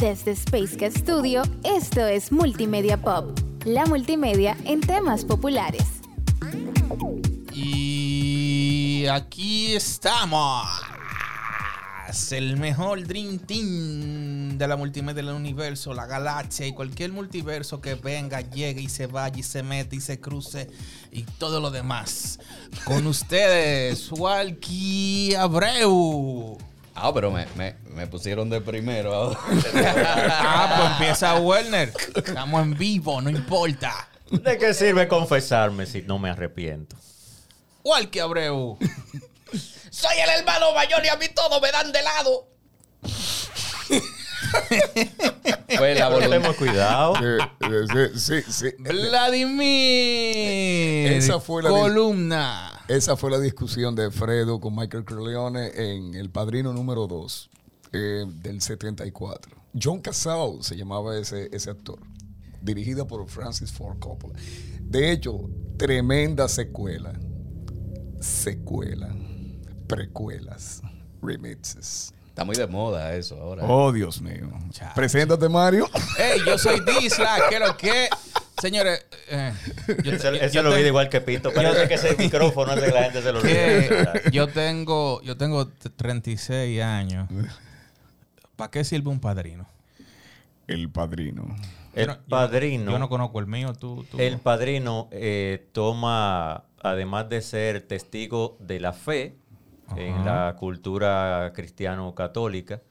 Desde Space Studio, esto es Multimedia Pop, la multimedia en temas populares. Y aquí estamos. El mejor Dream Team de la multimedia del universo, la galaxia y cualquier multiverso que venga, llegue y se vaya y se mete y se cruce y todo lo demás. Con ustedes, Walkie Abreu. Ah, pero me, me, me pusieron de primero ah, pues empieza Werner. Estamos en vivo, no importa. ¿De qué sirve confesarme si no me arrepiento? Walkie Abreu. Soy el hermano mayor y a mí todo me dan de lado. Fue la voluntad. cuidado. Sí, sí, sí. Vladimir. Esa fue la columna. Esa fue la discusión de Fredo con Michael Corleone en El Padrino número 2 eh, del 74. John Casal se llamaba ese, ese actor. Dirigida por Francis Ford Coppola. De hecho, tremenda secuela. Secuela. Precuelas. Remixes. Está muy de moda eso ahora. Oh, Dios mío. Preséntate, Mario. Hey, yo soy Disla. ¿Qué lo que? Señores, eh, yo, lo vi igual que Pito. Parece que ese micrófono es de la gente se lo olvida. Yo tengo, yo tengo 36 años. ¿Para qué sirve un padrino? El padrino. El padrino. Yo no, conozco el mío, tú. tú. El padrino eh, toma, además de ser testigo de la fe Ajá. en la cultura cristiano-católica,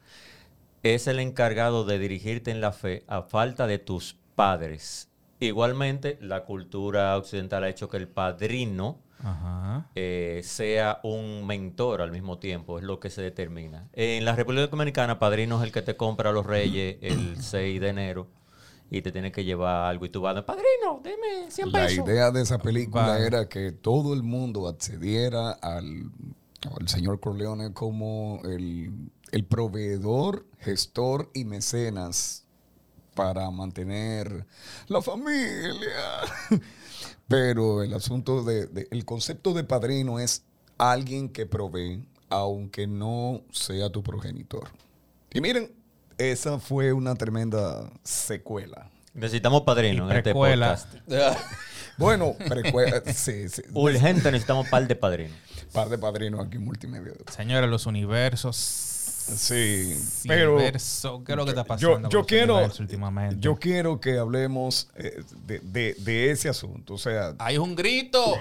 es el encargado de dirigirte en la fe a falta de tus padres. Igualmente, la cultura occidental ha hecho que el padrino eh, sea un mentor al mismo tiempo, es lo que se determina. En la República Dominicana, padrino es el que te compra a los reyes el 6 de enero y te tiene que llevar algo y tú vas, padrino, dime 100 pesos. La idea de esa película vale. era que todo el mundo accediera al, al señor Corleone como el, el proveedor, gestor y mecenas para mantener la familia. Pero el asunto de, de, el concepto de padrino es alguien que provee, aunque no sea tu progenitor. Y miren, esa fue una tremenda secuela. Necesitamos padrino en este podcast. bueno, precuela, sí, sí. Urgente necesitamos par de padrinos. Par de padrinos aquí en multimedia. Señores, los universos Sí, pero ¿qué es lo que está pasando? Yo, yo quiero, últimamente? yo quiero que hablemos eh, de, de, de, ese asunto. O sea, hay un grito.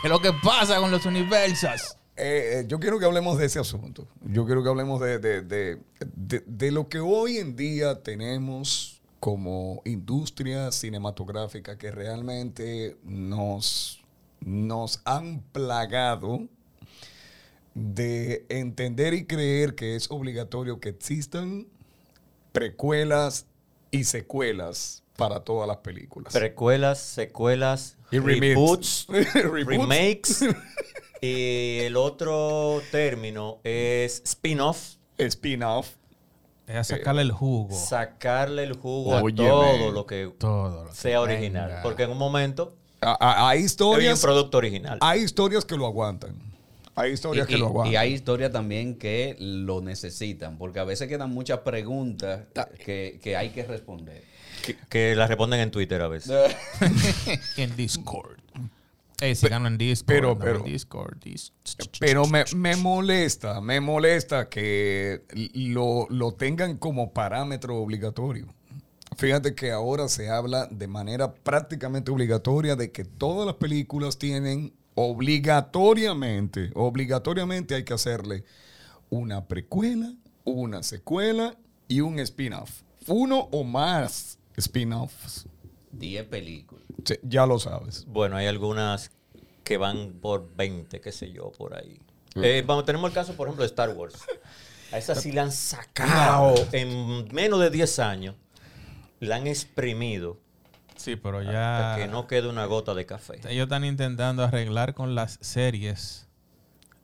¿Qué es lo que pasa con los universos? Eh, yo quiero que hablemos de ese asunto. Yo quiero que hablemos de, de lo que hoy en día tenemos como industria cinematográfica que realmente nos, nos han plagado de entender y creer que es obligatorio que existan precuelas y secuelas para todas las películas. Precuelas, secuelas, y reboots, remakes. y el otro término es spin-off. Spin-off. Es sacarle el jugo. Sacarle el jugo Oye, a todo lo que todo lo que sea original. venga. Porque en un momento hay historias. Hay un producto original. Hay historias que lo aguantan. Hay historias y, que lo aguantan. Y hay historias también que lo necesitan, porque a veces quedan muchas preguntas que, que hay que responder. Que, que, las responden en Twitter a veces. en Discord. Hey, síganlo en Discord. Pero, pero, Discord, dis pero me, me, molesta, me molesta que lo, lo tengan como parámetro obligatorio. Fíjate que ahora se habla de manera prácticamente obligatoria de que todas las películas tienen obligatoriamente, obligatoriamente hay que hacerle una precuela, una secuela y un spin-off. Uno o más spin-offs. 10 películas. Sí, ya lo sabes. Bueno, hay algunas que van por 20, qué sé yo, por ahí. Eh, vamos, tenemos el caso, por ejemplo, de Star Wars. A esa sí la han sacado en menos de 10 años. La han exprimido Sí, pero ya. Hasta que no quede una gota de café. Ellos están intentando arreglar con las series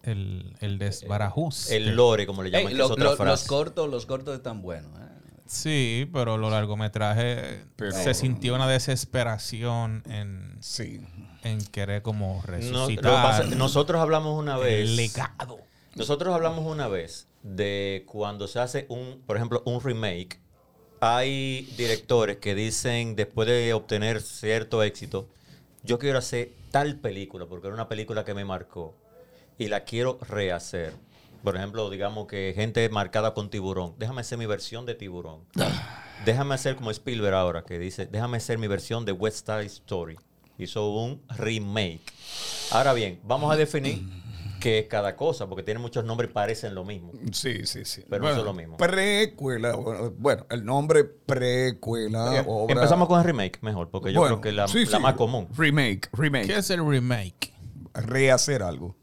el, el desbarajuste. El lore, como le llaman. Hey, lo, lo, los cortos, los cortos están buenos. ¿eh? Sí, pero los largometrajes pero, se sintió una desesperación en, sí. en querer como resucitar. No, nosotros hablamos una vez. El legado. Nosotros hablamos una vez de cuando se hace un, por ejemplo, un remake, hay directores que dicen después de obtener cierto éxito, yo quiero hacer tal película porque era una película que me marcó y la quiero rehacer. Por ejemplo, digamos que gente marcada con tiburón. Déjame hacer mi versión de tiburón. Déjame hacer como Spielberg ahora, que dice, déjame hacer mi versión de West Side Story. Hizo un remake. Ahora bien, vamos a definir qué es cada cosa, porque tiene muchos nombres y parecen lo mismo. Sí, sí, sí. Pero no son lo mismo. Precuela. Bueno, bueno, el nombre precuela. obra- Empezamos con el remake, mejor, porque yo Bueno, creo que es la, sí, la sí. más común. Remake, ¿Qué remake. es el remake? Rehacer algo.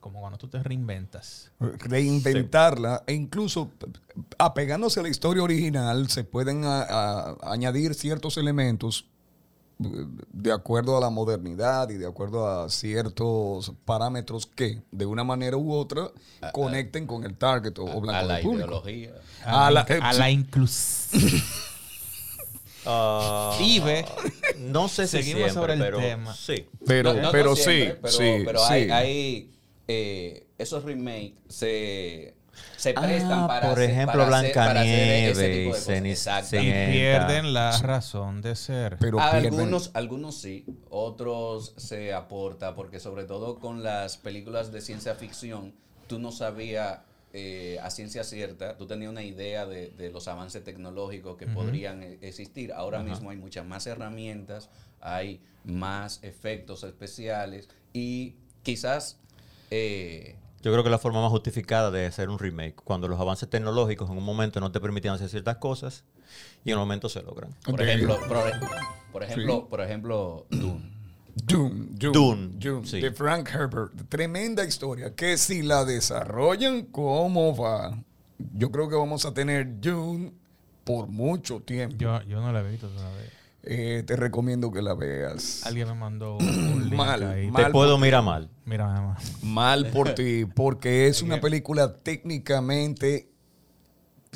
Como cuando tú te reinventas. reinventarla e incluso apegándose a la historia original se pueden a- a- añadir ciertos elementos de acuerdo a la modernidad y de acuerdo a ciertos parámetros que de una manera u otra conecten con el target o, o a blanco la del ideología. A, A la, la- la inclusión. Ah, Ibe. no sé si Seguimos siempre, sobre el pero tema. sí. Pero, No, no- pero no sí, pero, sí, pero sí. hay, hay, eh, esos remakes se, se prestan Ah, para por hacer- ejemplo, para Blancanieves tipo de y pierden la razón de ser. pero pierden- Algunos, algunos sí, otros se aporta, porque sobre todo con las películas de ciencia ficción, tú no sabías eh, a ciencia cierta, tú tenías una idea de, de los avances tecnológicos que podrían eh, existir. Ahora mismo hay muchas más herramientas, hay más efectos especiales y quizás... eh, Yo creo que la forma más justificada de hacer un remake, cuando los avances tecnológicos en un momento no te permitían hacer ciertas cosas y en un momento se logran. por ejemplo, por, por ejemplo, por ejemplo, Dune. Dune, Dune, Dune, Dune, sí. de Frank Herbert. Tremenda historia que si la desarrollan, ¿cómo va? Yo creo que vamos a tener Dune por mucho tiempo. Yo, yo no la he visto todavía. Eh, te recomiendo que la veas. Alguien me mandó un, link Mal, ahí. mal. Te puedo mirar mal. Mira, más. Mal por ti, porque es una película técnicamente.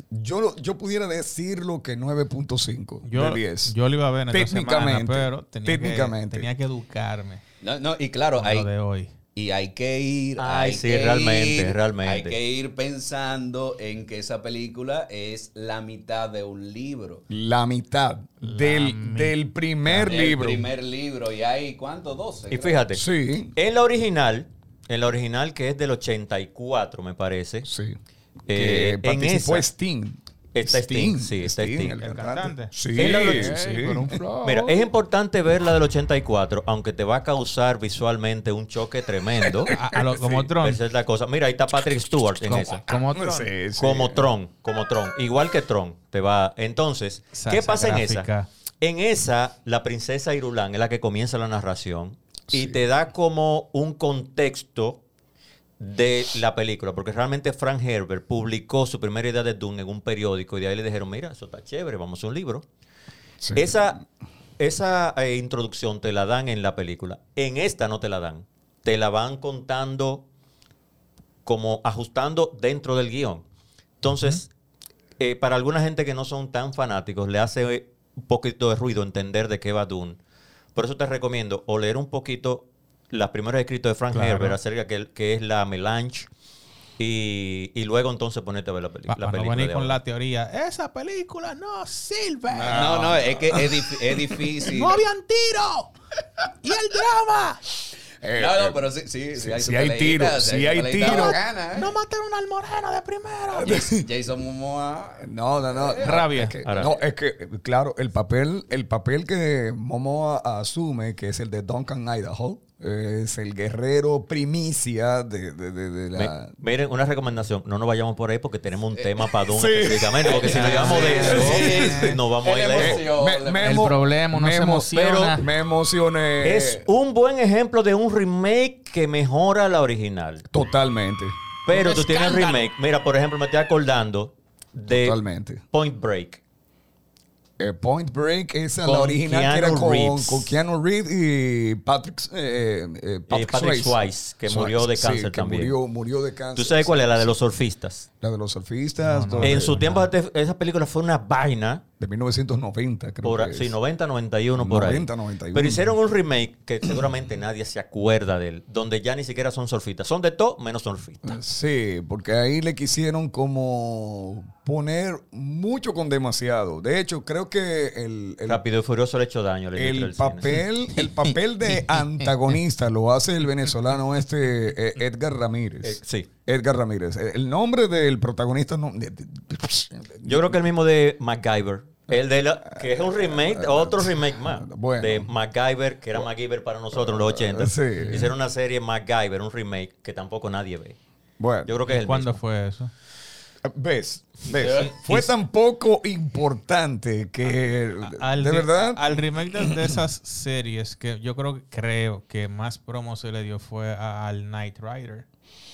Yo, yo pudiera decirlo que 9.5 Yo, de 10. yo lo iba a ver en esta semana, Técnicamente, pero tenía, técnicamente. Que, tenía que educarme No, no, y claro, hay, lo de hoy. Y hay que ir. Ay, hay sí, que realmente, ir- realmente. Hay que ir pensando en que esa película es la mitad de un libro. La mitad del, mi- del primer El libro. primer libro. Y hay, ¿cuánto? 12. Y creo. fíjate, Sí, en la original, en la original que es del 84, me parece, sí. Eh, en que participó esa- Sting. Está Sting, sí, está Sting. el ¿El cantante. cantante? Sí, la- sí. Pero un flow. Mira, es importante ver la del 84, aunque te va a causar visualmente un choque tremendo. A- a lo- como Tron. Esa es la cosa. Mira, ahí está Patrick Stewart en Como, esa. como Tron. Sí, sí. Como Tron, como Tron. Igual que Tron. Te va. Entonces, Esa- ¿qué pasa en esa? En esa, la princesa Irulán es la que comienza la narración y Sí. te da como un contexto de la película, porque realmente Frank Herbert publicó su primera idea de Dune en un periódico y de ahí le dijeron, mira, eso está chévere, vamos a un libro. Sí. Esa, esa eh, introducción te la dan en la película. En esta no te la dan. Te la van contando como ajustando dentro del guion. Entonces, eh, para alguna gente que no son tan fanáticos, le hace un poquito de ruido entender de qué va Dune. Por eso te recomiendo o leer un poquito los primeros escritos de Frank Claro. Herbert acerca que, que es la melange y, y luego entonces ponerte a ver la, peli- Pa- la para no película. venir con la teoría, esa película no sirve. No, no, es que es, dif- es difícil. No habían tiro. y el drama. Eh, No, no, eh, pero sí, sí, sí hay, su hay tiro, su hay tiro. ¿eh? No mataron al moreno de primero. Jason Momoa. No, no, no. Rabia. Es que, Ahora. no, es que, claro, el papel, el papel que Momoa asume, que es el de Duncan Idaho, es el guerrero primicia de, de- de- de la... Mi- Miren, una recomendación, no nos vayamos por ahí porque tenemos un tema para Dune sí. específicamente, porque si nos llevamos de eso, Sí. nos vamos a ir lejos. Me- El problema, uno se emociona. Me emocioné. Es un buen ejemplo de un remake que mejora la original. Totalmente. Pero Un tú tienes escándalo. remake. Mira, por ejemplo, me estoy acordando de Totalmente. Point Break. Eh, Point Break, esa Con la original que era con, con Keanu Reeves y Patrick, eh, eh, Eh, Patrick Swayze, que murió de cáncer también. Murió, murió de cáncer. ¿Tú sabes cuál es la de los surfistas? La de los surfistas. No, no. de- En su tiempo este- esa película fue una vaina. De 1990, creo Por, que sí, es. 90, 91 por 90, ahí. 91. Pero hicieron un remake que seguramente nadie se acuerda de él, donde ya ni siquiera son surfistas. Son de todo menos surfistas. Sí, porque ahí le quisieron como poner mucho con demasiado. De hecho, creo que el, el, Rápido y Furioso le ha hecho daño. el cine. papel, el papel de antagonista lo hace el venezolano este eh, Edgar Ramírez. Eh, sí. Edgar Ramírez. El nombre del protagonista no. de- de- Yo creo que el mismo de MacGyver. El de la, que es un remake, otro remake más. Bueno. De MacGyver, que era MacGyver para nosotros en los 80. Sí. Hicieron una serie MacGyver, un remake, que tampoco nadie ve. Bueno, Yo creo que es el ¿Cuándo mismo. fue eso? Ves, ves. Fue tan poco importante que Al de verdad Al remake de, de esas series que yo creo, creo que más promo se le dio fue a- al Knight Rider.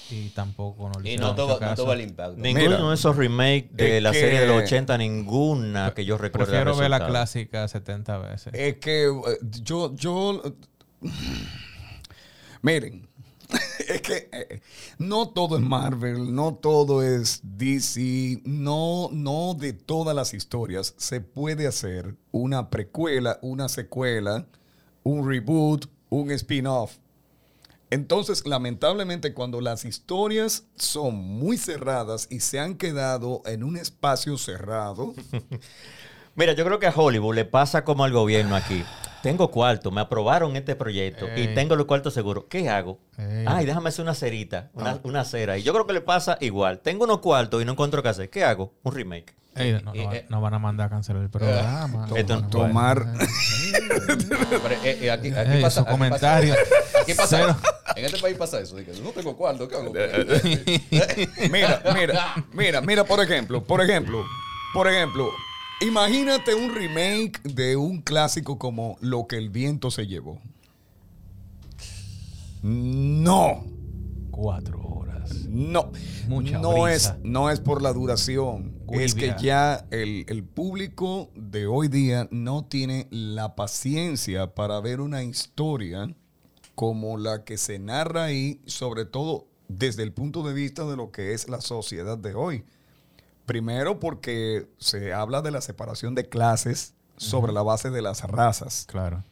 Y tampoco no le Y no tuvo, no tuvo el impacto. Ninguno Mira, de esos remakes de es la que- serie de los 80, ninguna que yo recuerde. Prefiero ver la clásica 70 veces. Es que eh, yo, yo, miren, es que eh, no todo es Marvel, no todo es DC, no, no de todas las historias se puede hacer una precuela, una secuela, un reboot, un spin-off. Entonces, lamentablemente, cuando las historias son muy cerradas y se han quedado en un espacio cerrado, Mira, yo creo que a Hollywood le pasa como al gobierno aquí. Tengo cuarto, me aprobaron este proyecto y tengo los cuartos seguros. ¿Qué hago? Ey. Ay, déjame hacer una cerita, una, Ah. una cera. Y yo creo que le pasa igual. Tengo unos cuartos y no encuentro qué hacer. ¿Qué hago? Un remake. Ey, no, no, eh, no van a mandar a cancelar el programa. Esto- Bueno, tomar-. Pero, eh, eh, aquí, pasa, aquí comentarios. pasa- aquí pasa- Cero. en este país pasa eso. que no tengo cuarto, ¿qué hago? Mira, mira, mira, mira, por ejemplo, por ejemplo, por ejemplo, imagínate un remake de un clásico como Lo que el viento se llevó. No, Cuatro horas. no, Mucha no brisa. es, no es por la duración, es que ya el, el público de hoy día no tiene la paciencia para ver una historia como la que se narra ahí, sobre todo desde el punto de vista de lo que es la sociedad de hoy. Primero porque se habla de la separación de clases sobre la base de las razas. Claro.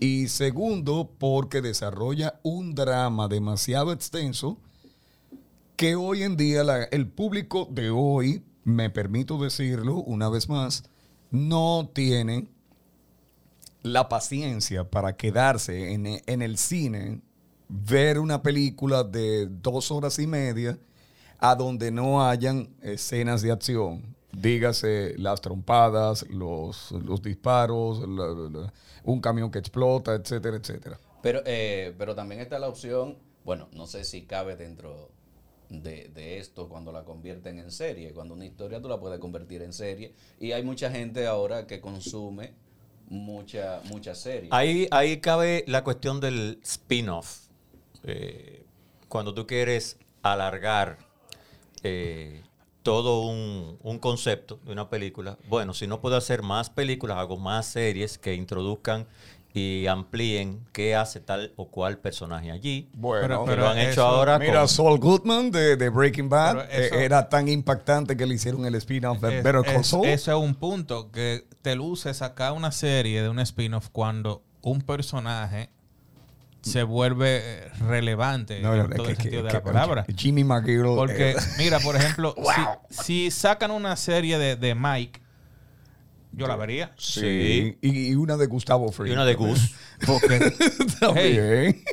Y segundo, porque desarrolla un drama demasiado extenso que hoy en día la- el público de hoy, me permito decirlo una vez más, no tiene la paciencia para quedarse en, en el cine, ver una película de dos horas y media a donde no hayan escenas de acción. Dígase las trompadas, los, los disparos, la- la- un camión que explota, etcétera, etcétera. Pero, eh, pero también está la opción, bueno, no sé si cabe dentro de, de esto cuando la convierten en serie. Cuando una historia tú la puedes convertir en serie. Y hay mucha gente ahora que consume mucha, mucha serie. Ahí, ahí cabe la cuestión del spin-off. Eh, cuando tú quieres alargar eh, todo un, un concepto de una película, bueno, si no puedo hacer más películas, hago más series que introduzcan y amplíen qué hace tal o cual personaje allí. Bueno, lo han hecho ahora Mira, con- Saul Goodman de, de Breaking Bad Pero eso- eh, era tan impactante que le hicieron el spin-off de Es- Better Call es- Saul. Eso es un punto que te luce sacar una serie de un spin-off cuando un personaje se vuelve eh, relevante No, en todo que- el que- sentido de que- la palabra. Jimmy McGill. Porque, eh, mira, por ejemplo, si, si sacan una serie de, de Mike, yo la vería. sí. Y, y una de Gustavo Fring. y una de Goose. Porque.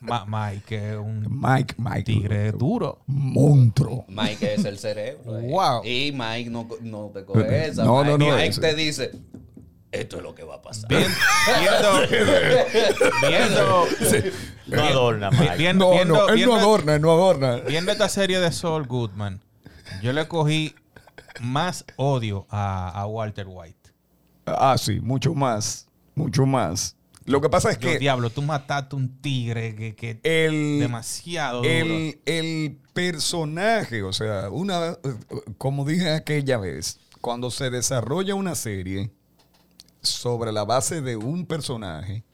Ma- Mike es un Mike, Mike. tigre duro. Monstruo. Mike es el cerebro. eh. Wow. Y Mike no, no te coge esa. No, Mike, no, no, Mike te dice, esto es lo que va a pasar. Bien- viendo, viendo, No adorna, Mike. viendo, No, viendo- no, él viendo- no adorna, él no adorna. viendo esta serie de Saul Goodman, yo le cogí más odio a, a Walter White. Ah, sí, mucho más. Mucho más. Lo que pasa es Yo, que diablo, tú mataste un tigre que, que el, demasiado duro. el, el personaje, o sea, una, como dije aquella vez, cuando se desarrolla una serie, sobre la base de un personaje,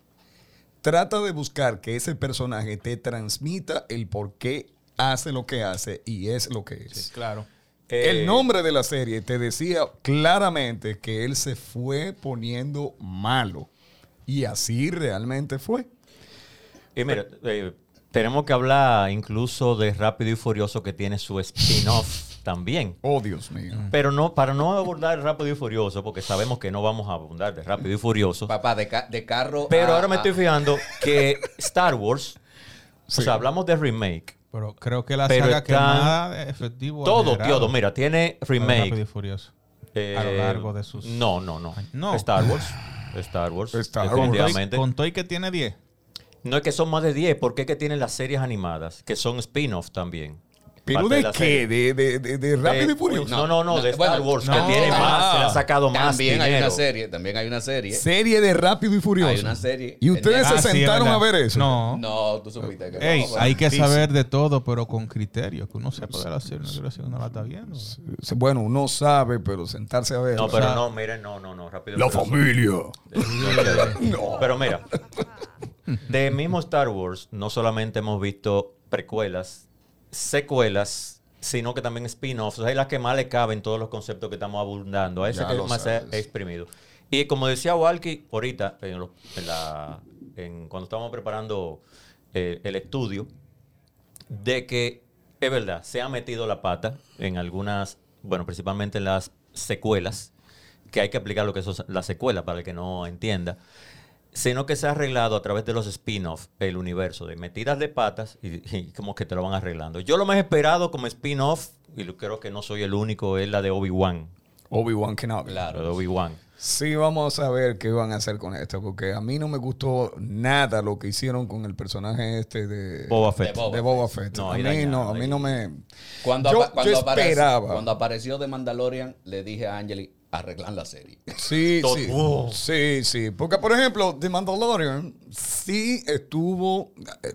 trata de buscar que ese personaje te transmita el por qué hace lo que hace y es lo que es. Claro. Eh, El nombre de la serie te decía claramente que él se fue poniendo malo. Y así realmente fue. Y mira, eh, tenemos que hablar incluso de Rápido y Furioso que tiene su spin-off también. Oh, Dios mío. Pero no, para no abordar Rápido y Furioso, porque sabemos que no vamos a abundar de Rápido y Furioso. Papá, de, ca- de carro. Pero a- ahora me a- estoy fijando que Star Wars, Sí. o sea, hablamos de remake. Pero creo que la Pero saga que están- más de efectivo Todo, todo, mira, tiene fue Rápido y remake. Furioso. eh, a lo largo de sus- No, no, no. No. Star Wars. Star Wars. Star Wars. definitivamente. Con Toy que tiene 10. No es que son más de 10, porque es que tienen las series animadas, que son spin-off también. ¿Pero de qué? ¿De, de, de, de Rápido y Furioso? No, no, no, de No, Star bueno, Wars, no. que tiene Ah, más, se le ha sacado más También hay dinero. una serie, también hay una serie. Serie de Rápido y Furioso. Hay una serie. ¿Y ustedes Ah, se sí, sentaron a verdad. ver eso? No. No, tú supiste que Ey, no. bueno. hay que saber de todo, pero con criterio. Que uno sepa de la serie, no quiere decir que uno la está viendo. Bueno, uno sabe, pero sentarse a ver. No, pero sea, no, miren, no, no, no, rápido. y La Furioso. familia. Pero mira, de mismo Star Wars, no solamente hemos visto precuelas, secuelas, sino que también spin-offs. O sea, es la que más le caben todos los conceptos que estamos abundando. A ese Ya que lo más se ha exprimido. Y como decía Walkie ahorita, en lo- en la- en- cuando estábamos preparando eh, el estudio, de que es verdad, se ha metido la pata en algunas, bueno, principalmente en las secuelas, que hay que explicar lo que es la secuela para el que no entienda, sino que se ha arreglado a través de los spin-off el universo de metidas de patas y, y como que te lo van arreglando. Yo lo más esperado como spin-off, y creo que no soy el único, es la de Obi-Wan. Obi-Wan Kenobi. La de Claro. Obi-Wan. Sí, vamos a ver qué van a hacer con esto, porque a mí no me gustó nada lo que hicieron con el personaje este de Boba Fett. De Boba de Boba Fett. No, a mí dañado, no, a mí no me. Cuando, yo, apa- cuando yo apareció- esperaba. cuando apareció de Mandalorian, le dije a Angeli, arreglan la serie. Sí, Todo- sí. Sí, sí. Porque, por ejemplo, The Mandalorian sí estuvo. eh,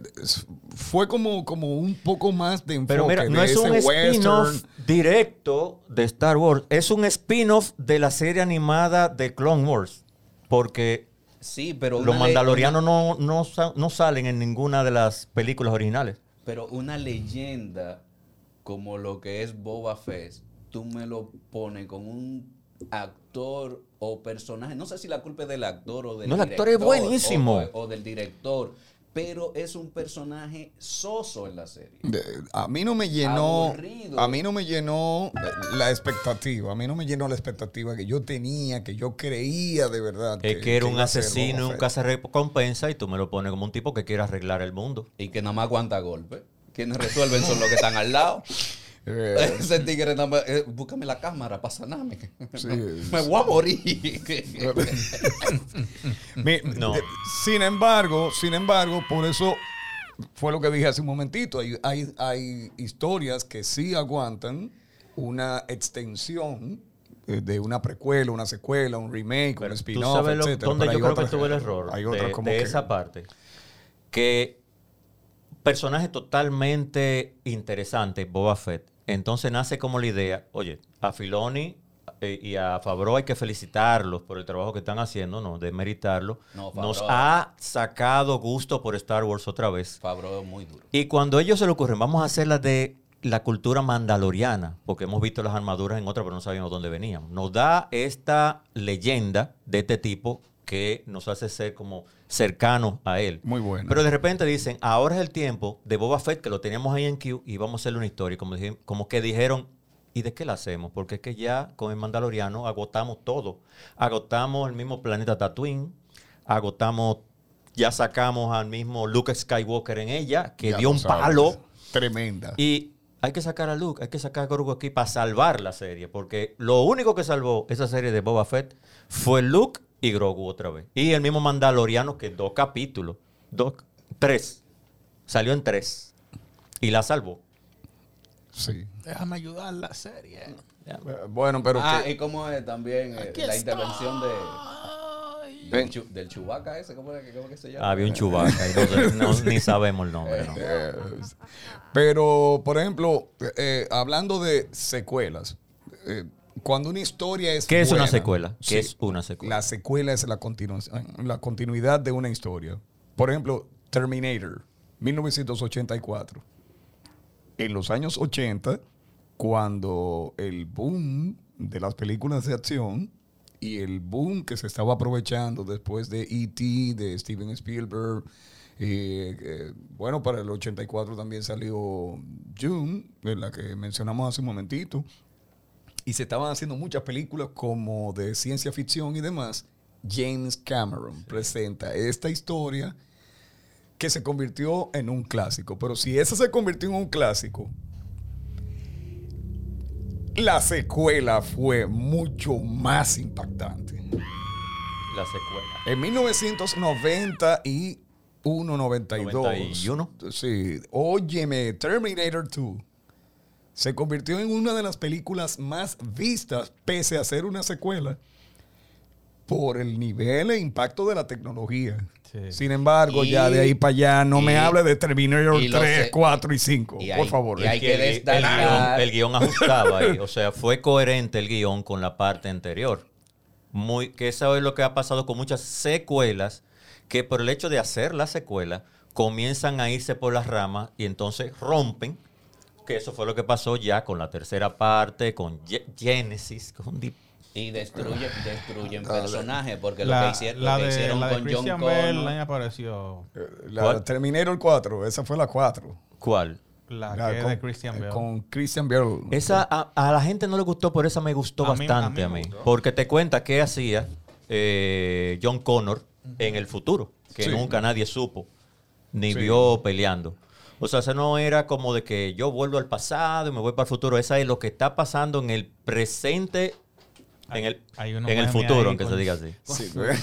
Fue como, como un poco más de enfoque Pero mira, no de es un spin-off directo de Star Wars, es un spin-off de la serie animada de Clone Wars. Porque Sí, pero los mandalorianos no, no, sa- no salen en ninguna de las películas originales. Pero una leyenda como lo que es Boba Fett, tú me lo pones con un actor o personaje. No sé si la culpa es del actor o del No, el actor es director, buenísimo. O, o del director. Pero es un personaje soso en la serie. De- A mí no me llenó, Aburrido. a mí no me llenó eh, la expectativa, a mí no me llenó la expectativa que yo tenía, que yo creía de verdad. Es que era un asesino un cazarrecompensa y tú me lo pones como un tipo que quiere arreglar el mundo. Y que nada más aguanta golpe. Quienes resuelven son los que están al lado. Eh, Ese tigre nada más, eh, búscame la cámara para sanarme. Sí. me voy a morir. mi- No. de- sin embargo, sin embargo, por eso fue lo que dije hace un momentito. Hay, hay, hay historias que sí aguantan una extensión eh, de una precuela, una secuela, un remake, un Pero spin-off, dónde pero yo hay creo que otras tuve el error Hay de, otras como de que- esa parte. Que personaje totalmente interesante, Boba Fett. Entonces nace como la idea, oye, a Filoni eh, y a Favreau hay que felicitarlos por el trabajo que están haciendo, no, de meritarlo. No, Nos ha sacado gusto por Star Wars otra vez. Fabro es muy duro. Y cuando a ellos se le ocurren, vamos a hacer la de la cultura mandaloriana, porque hemos visto las armaduras en otra, pero no sabíamos dónde venían. Nos da esta leyenda de este tipo que nos hace ser como cercanos a él. Muy bueno. Pero de repente dicen, ahora es el tiempo de Boba Fett, que lo teníamos ahí en Q, y vamos a hacerle una historia. Como, dije- como que dijeron, ¿y de qué la hacemos? Porque es que ya con el Mandaloriano agotamos todo. Agotamos el mismo planeta Tatooine, agotamos, ya sacamos al mismo Luke Skywalker en ella, que Ya dio un sabes. palo. Tremenda. Y hay que sacar a Luke, hay que sacar a Grogu aquí para salvar la serie, porque lo único que salvó esa serie de Boba Fett fue Luke y Grogu otra vez. Y el mismo Mandaloriano, que dos capítulos, dos, tres, salió en tres y la salvó. Sí. Déjame ayudar la serie. Eh, Bueno, pero ah, que- y cómo es también eh, Aquí la está. intervención de, del, chu- del Chewbacca ese, ¿cómo, es que- cómo que se llama? Había un Chewbacca, y no, ni sabemos el nombre. ¿no? Eh, pero, por ejemplo, eh, hablando de secuelas, eh, cuando una historia es ¿Qué es una secuela? sí, ¿Qué es una secuela? La secuela es la, continuación, la continuidad de una historia. Por ejemplo, Terminator, 1984. En los años 80, cuando el boom de las películas de acción y el boom que se estaba aprovechando después de E.T., de Steven Spielberg, eh, eh, bueno, para el 84 también salió June, de la que mencionamos hace un momentito, y se estaban haciendo muchas películas como de ciencia ficción y demás. James Cameron presenta esta historia que se convirtió en un clásico. Pero si esa se convirtió en un clásico, la secuela fue mucho más impactante. La secuela. En 1991, 92. 91. Sí. Óyeme, Terminator 2 se convirtió en una de las películas más vistas, pese a ser una secuela, por el nivel e impacto de la tecnología. Sí. Sin embargo, Y- ya de ahí para allá, no me hable de Terminator y lo 3, sé- 4 y 5, y por hay- favor. y hay que el, el guion, el guion ajustaba ahí. O sea, fue coherente el guion con la parte anterior. Muy, que eso es lo que ha pasado con muchas secuelas, que por el hecho de hacer la secuela, comienzan a irse por las ramas y entonces rompen. Que eso fue lo que pasó ya con la tercera parte, con Ge- Genesis, con Deep- Y destruyen, destruyen personajes, porque lo que hicieron, la lo que de, hicieron la de con John Connor. apareció. Eh, La ¿Cuál? Terminator 4, esa fue la 4. ¿Cuál? La La que con- de Christian eh, Bale. Con Christian Bale. Esa a, a la gente no le gustó, por esa me gustó A bastante a a mí gustó. Porque te cuenta qué hacía eh, John Connor en el futuro, que Sí. nunca nadie supo, ni Sí. vio peleando. O sea, eso no era como de que yo vuelvo al pasado y me voy para el futuro. Esa es lo que está pasando en el presente, en el, en el futuro, aunque con- se diga así. Sí, pero-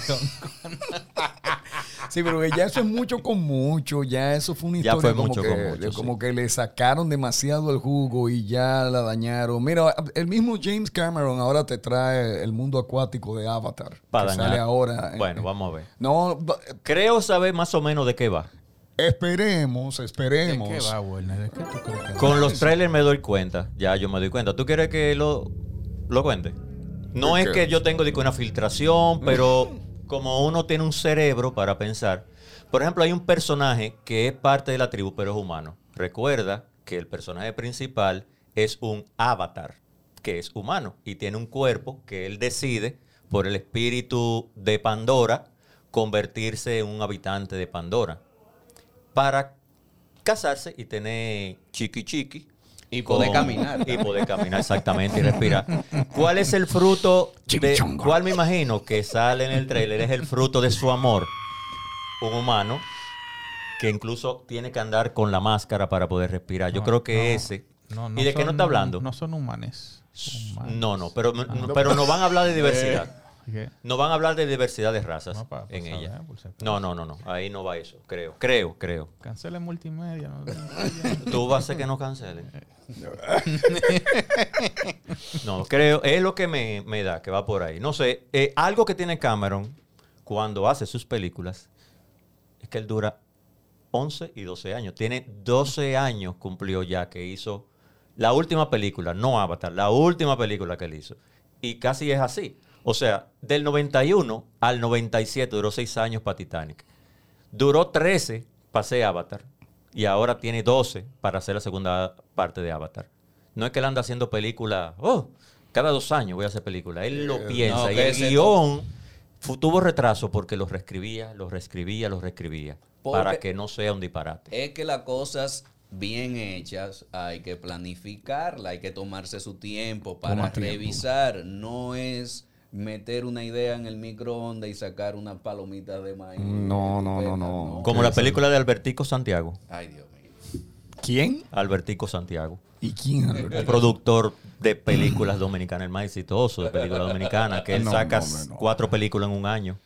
Sí, pero que ya eso es mucho con mucho, ya eso fue una Ya historia fue como, mucho que, con mucho, sí. como que le sacaron demasiado el jugo y ya la dañaron. Mira, el mismo James Cameron ahora te trae el mundo acuático de Avatar, Para que dañar. sale ahora. eh, Bueno, vamos a ver. No, Creo saber más o menos de qué va. Esperemos, ¿De esperemos. qué va, Werner? ¿De qué tú crees que va? Con los trailers me doy cuenta. Ya yo me doy cuenta. ¿Tú quieres que lo, lo cuente? No ¿De es qué? que yo tengo digo, una filtración, pero como uno tiene un cerebro para pensar. Por ejemplo, hay un personaje que es parte de la tribu, pero es humano. Recuerda que el personaje principal es un avatar, que es humano y tiene un cuerpo que él decide, por el espíritu de Pandora, convertirse en un habitante de Pandora. Para casarse y tener chiqui chiqui. Y poder con- caminar. Y poder caminar, exactamente, y respirar. ¿Cuál es el fruto de cuál me imagino que sale en el trailer? Es el fruto de su amor. Un humano que incluso tiene que andar con la máscara para poder respirar. Yo No, creo que no, ese. no, ¿Y de qué no son- está hablando? No son humanes. Humanes. No, no, pero, pero no van a hablar de diversidad. ¿Qué? No van a hablar de diversidad de razas No, en pa ella. No, no, no, no. Ahí no va eso. Creo, creo, creo. Cancelen multimedia. ¿no? Tú vas a hacer que no cancelen. No, creo, es lo que me, me da, que va por ahí. No sé, eh, algo que tiene Cameron cuando hace sus películas es que él dura 11 y 12 años. Tiene 12 años cumplió ya que hizo la última película, no Avatar, la última película que él hizo. Y casi es así. O sea, del 91 al 97 duró 6 años para Titanic. Duró 13 para hacer Avatar. Y ahora tiene 12 para hacer la segunda parte de Avatar. No es que él anda haciendo películas, oh, cada dos años voy a hacer película. Él lo piensa. no, y el guion tuvo retraso porque lo reescribía, lo reescribía, lo reescribía. Porque- para que no sea un disparate. Es que las cosas bien hechas hay que planificarla, hay que tomarse su tiempo para Toma tiempo. revisar. No es meter una idea en el microondas y sacar una palomita de maíz. No, no, no, no. Como la película de Albertico Santiago. Ay, Dios mío. ¿Quién? Albertico Santiago. ¿Y quién? Alberto? El productor de películas dominicanas, el más exitoso de películas dominicanas, que él No, saca no, hombre, no. cuatro películas en un año.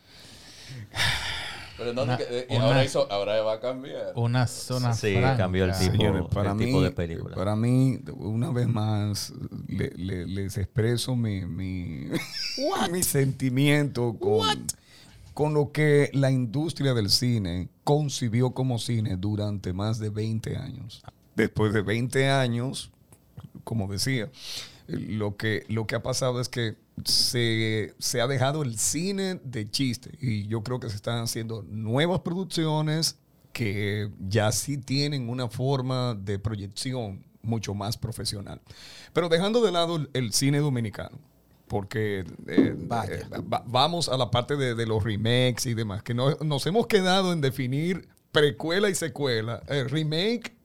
Pero no, Una- que- eh, una- ahora, hizo- ahora va a cambiar. Una zona Sí, franca. cambió el tipo. Señores, para el mí, tipo de película. para mí, una vez más, le- le- les expreso mi, mi, mi sentimiento con, con lo que la industria del cine concibió como cine durante más de 20 años. Después de 20 años, como decía, lo que, lo que ha pasado es que se, se ha dejado el cine de chiste y yo creo que se están haciendo nuevas producciones que ya sí tienen una forma de proyección mucho más profesional. Pero dejando de lado el, cine dominicano, porque eh, Vaya. eh, va- vamos a la parte de, de los remakes y demás, que no- nos hemos quedado en definir precuela y secuela, eh, remake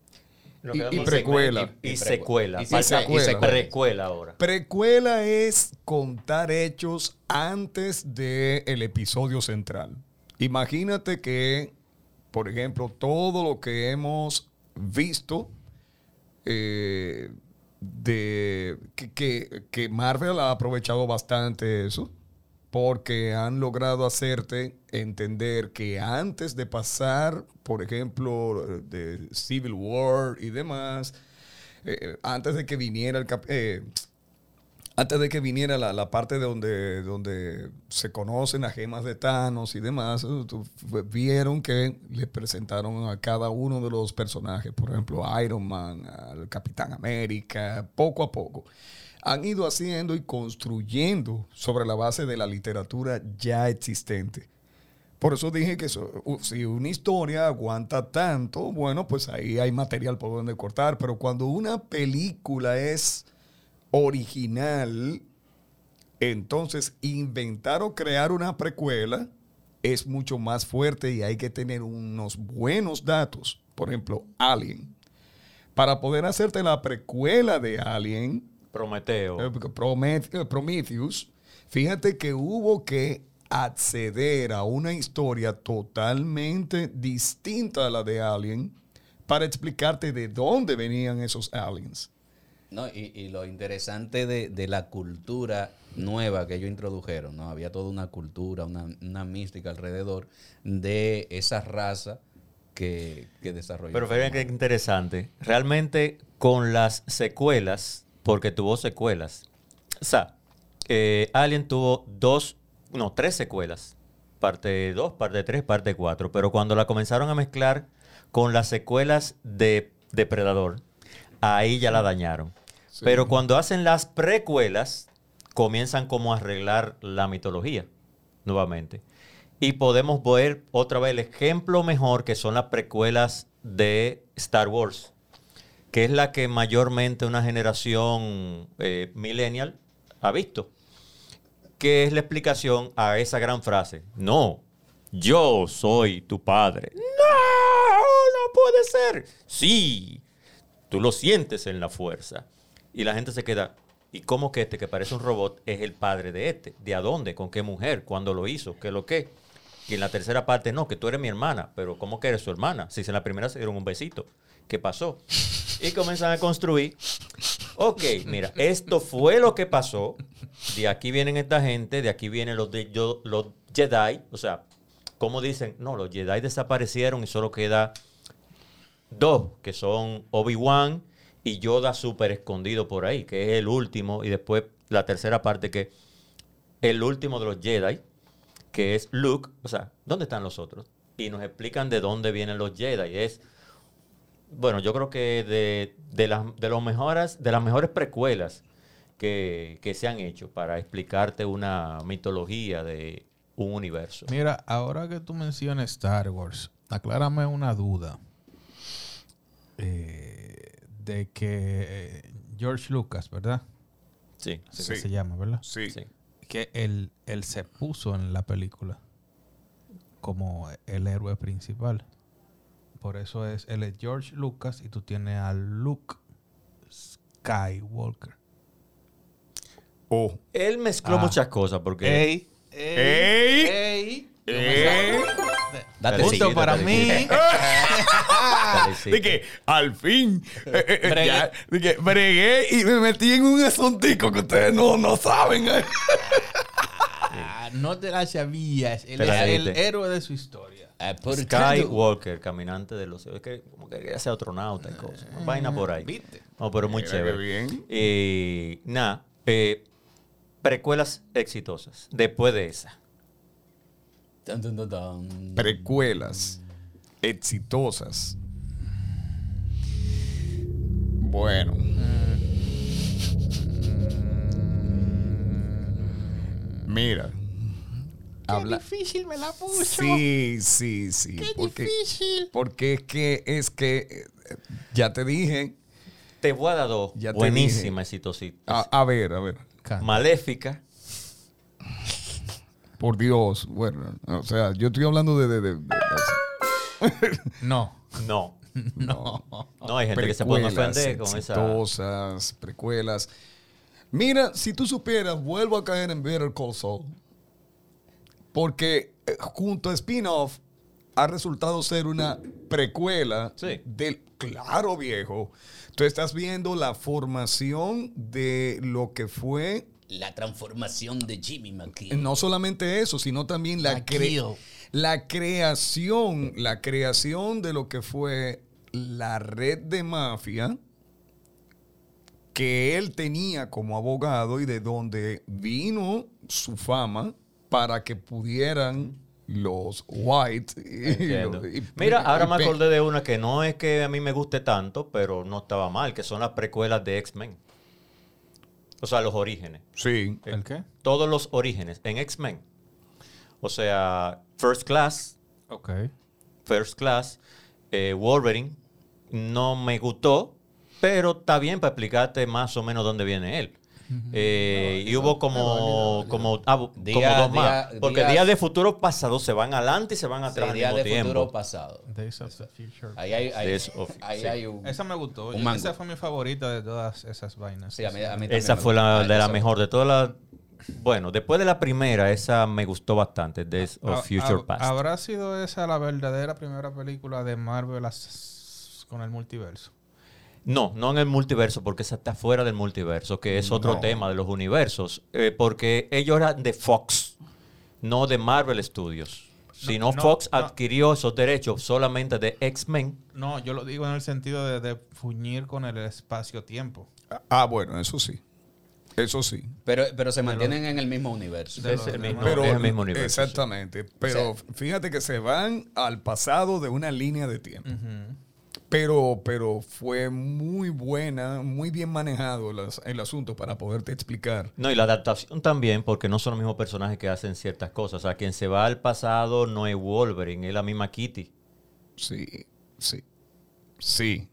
y, precuela. Y, y Y secuela. y secuela. y precuela ahora. Precuela es contar hechos antes del episodio central. Imagínate que, por ejemplo, todo lo que hemos visto eh, de que, que- que Marvel ha aprovechado bastante eso porque han logrado hacerte entender que antes de pasar, por ejemplo, de Civil War y demás, eh, antes de que viniera el eh, antes de que viniera la, la parte de donde, donde se conocen las gemas de Thanos y demás, eh, vieron que le presentaron a cada uno de los personajes, por ejemplo, Iron Man, al Capitán América, poco a poco. Han ido haciendo y construyendo sobre la base de la literatura ya existente. Por eso dije que si una historia aguanta tanto, bueno, pues ahí hay material por donde cortar. Pero cuando una película es original, entonces inventar o crear una precuela es mucho más fuerte y hay que tener unos buenos datos. Por ejemplo, Alien. Para poder hacerte la precuela de Alien, Prometeo. eh, Promet- eh, Prometheus, fíjate que hubo que acceder a una historia totalmente distinta a la de Alien para explicarte de dónde venían esos aliens. No, y, y lo interesante de, de la cultura nueva que ellos introdujeron, ¿no? Había toda una cultura, una, una mística alrededor de esa raza que, que desarrolló. Pero fíjense que interesante. Realmente con las secuelas, porque tuvo secuelas. O sea, eh, Alien tuvo dos, no, tres secuelas. Parte 2, parte 3, parte 4. Pero cuando la comenzaron a mezclar con las secuelas de Depredador, ahí ya la dañaron. Sí. Pero cuando hacen las precuelas, comienzan como a arreglar la mitología nuevamente. Y podemos ver otra vez el ejemplo mejor que son las precuelas de Star Wars, que es la que mayormente una generación eh, millennial ha visto. Que es la explicación a esa gran frase. No, yo soy tu padre. No, no puede ser. Sí, tú lo sientes en la fuerza. Y la gente se queda, ¿y cómo que este que parece un robot es el padre de este? ¿De a dónde? ¿Con qué mujer? ¿Cuándo lo hizo? ¿Qué lo que? Y en la tercera parte, no, que tú eres mi hermana, pero ¿cómo que eres su hermana? Si en la primera se dieron un besito, ¿qué pasó? Y comienzan a construir. Ok, mira, esto fue lo que pasó. De aquí vienen esta gente, de aquí vienen los, de, yo- los Jedi. O sea, ¿cómo dicen? No, los Jedi desaparecieron y solo queda dos, que son Obi-Wan y Yoda súper escondido por ahí, que es el último. Y después la tercera parte, que el último de los Jedi, que es Luke. O sea, ¿dónde están los otros? Y nos explican de dónde vienen los Jedi. Es, bueno, yo creo que de, de las, de, los mejores, de las mejores precuelas que, que se han hecho para explicarte una mitología de un universo. Mira, ahora que tú mencionas Star Wars, aclárame una duda. Eh, de que eh, George Lucas, ¿verdad? Sí, Así Sí. que se llama, ¿verdad? Sí. sí. Que él, él se puso en la película como el héroe principal. Por eso es, él es George Lucas y tú tienes a Luke Skywalker. Oh. Él mezcló Ah. muchas cosas porque... ¡Ey! ¡Ey! ¡Ey! ¡Ey! Date Punto seguido, para mí. que al fin eh, eh, eh, Bregué. que bregué y me metí en un asuntico que ustedes no, no saben. Ah, no te la sabías. Él es el héroe de su historia. Skywalker, caminante de los. Es que como que quería ser astronauta y cosas. Una vaina por ahí. ¿Viste? No, pero muy chévere. Bien. Eh, Nada. Precuelas exitosas. Después de esa. Precuelas exitosas. Bueno. Mira. Habla. difícil me la puso. Sí, sí, sí. Qué porque, difícil. porque es que, es que, eh, ya te dije. Te voy a dar dos. Ya Buenísima, exitosita. A, a ver, a ver. Maléfica. Por Dios. Bueno, o sea, yo estoy hablando de. de- de- de- No. No. no. No, hay gente que se puede ofender con esa. exitosas, precuelas. Mira, si tú supieras, vuelvo a caer en Better Call Saul. Porque eh, junto a spin-off ha resultado ser una precuela Sí. del claro viejo. Tú estás viendo la formación de lo que fue La transformación de Jimmy McKean. no solamente eso, sino también la, cre- McGill. la creación, la creación de lo que fue la red de mafia que él tenía como abogado y de donde vino su fama para que pudieran los white y Entiendo. los- y- Mira, ahora y me acordé de una que no es que a mí me guste tanto, pero no estaba mal, que son las precuelas de X-Men. O sea, los orígenes. Sí. ¿El qué? Todos los orígenes en X-Men. O sea, First Class, Ok. First Class, eh, Wolverine, no me gustó, pero está bien para explicarte más o menos dónde viene él. Eh, y hubo como, como, ah, Día- como dos día- más. Porque días- días de futuro pasado se van adelante y se van atrás Día al de mismo futuro tiempo. pasado. Days of the Future. Ahí hay, hay- Days of- ahí sí. hay un... Esa me gustó. Yo-. Esa fue mi favorita de todas esas vainas. Sí, a mí, a mí también Esa fue la, Ah, de la mejor de todas las. Bueno, después de la primera, esa me gustó bastante, Days of Ha- Future Past. ¿Habrá sido esa la verdadera primera película de Marvel con el multiverso? No, no en el multiverso, porque esa está fuera del multiverso, que es otro No. tema de los universos. eh, porque ellos eran de Fox, no de Marvel Studios. Sino no, Fox no. adquirió esos derechos solamente de X-Men. No, yo lo digo en el sentido de, de fuñir con el espacio-tiempo. Ah, bueno, eso sí. Eso sí. Pero, pero se mantienen en el mismo universo. Es el mismo, Pero, es el mismo universo. Exactamente. Pero O fíjate que se van al pasado de una línea de tiempo. Pero, pero fue muy buena, muy bien manejado las- el asunto para poderte explicar. No, y la adaptación también, porque no son los mismos personajes que hacen ciertas cosas. O sea, quien se va al pasado no es Wolverine, es la misma Kitty. Sí, sí, sí.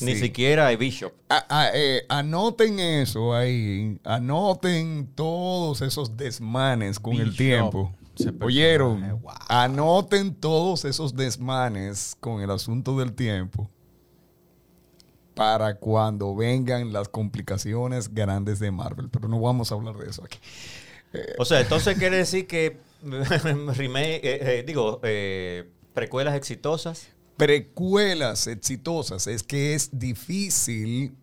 Ni sí. siquiera es Bishop. Eh, anoten eso ahí. Anoten todos esos desmanes con el tiempo. Personaje, ¿Oyeron? wow. Anoten todos esos desmanes con el asunto del tiempo para cuando vengan las complicaciones grandes de Marvel. Pero no vamos a hablar de eso aquí. O sea, entonces quiere decir que remake, eh, eh, digo, eh, precuelas exitosas. precuelas exitosas es que es difícil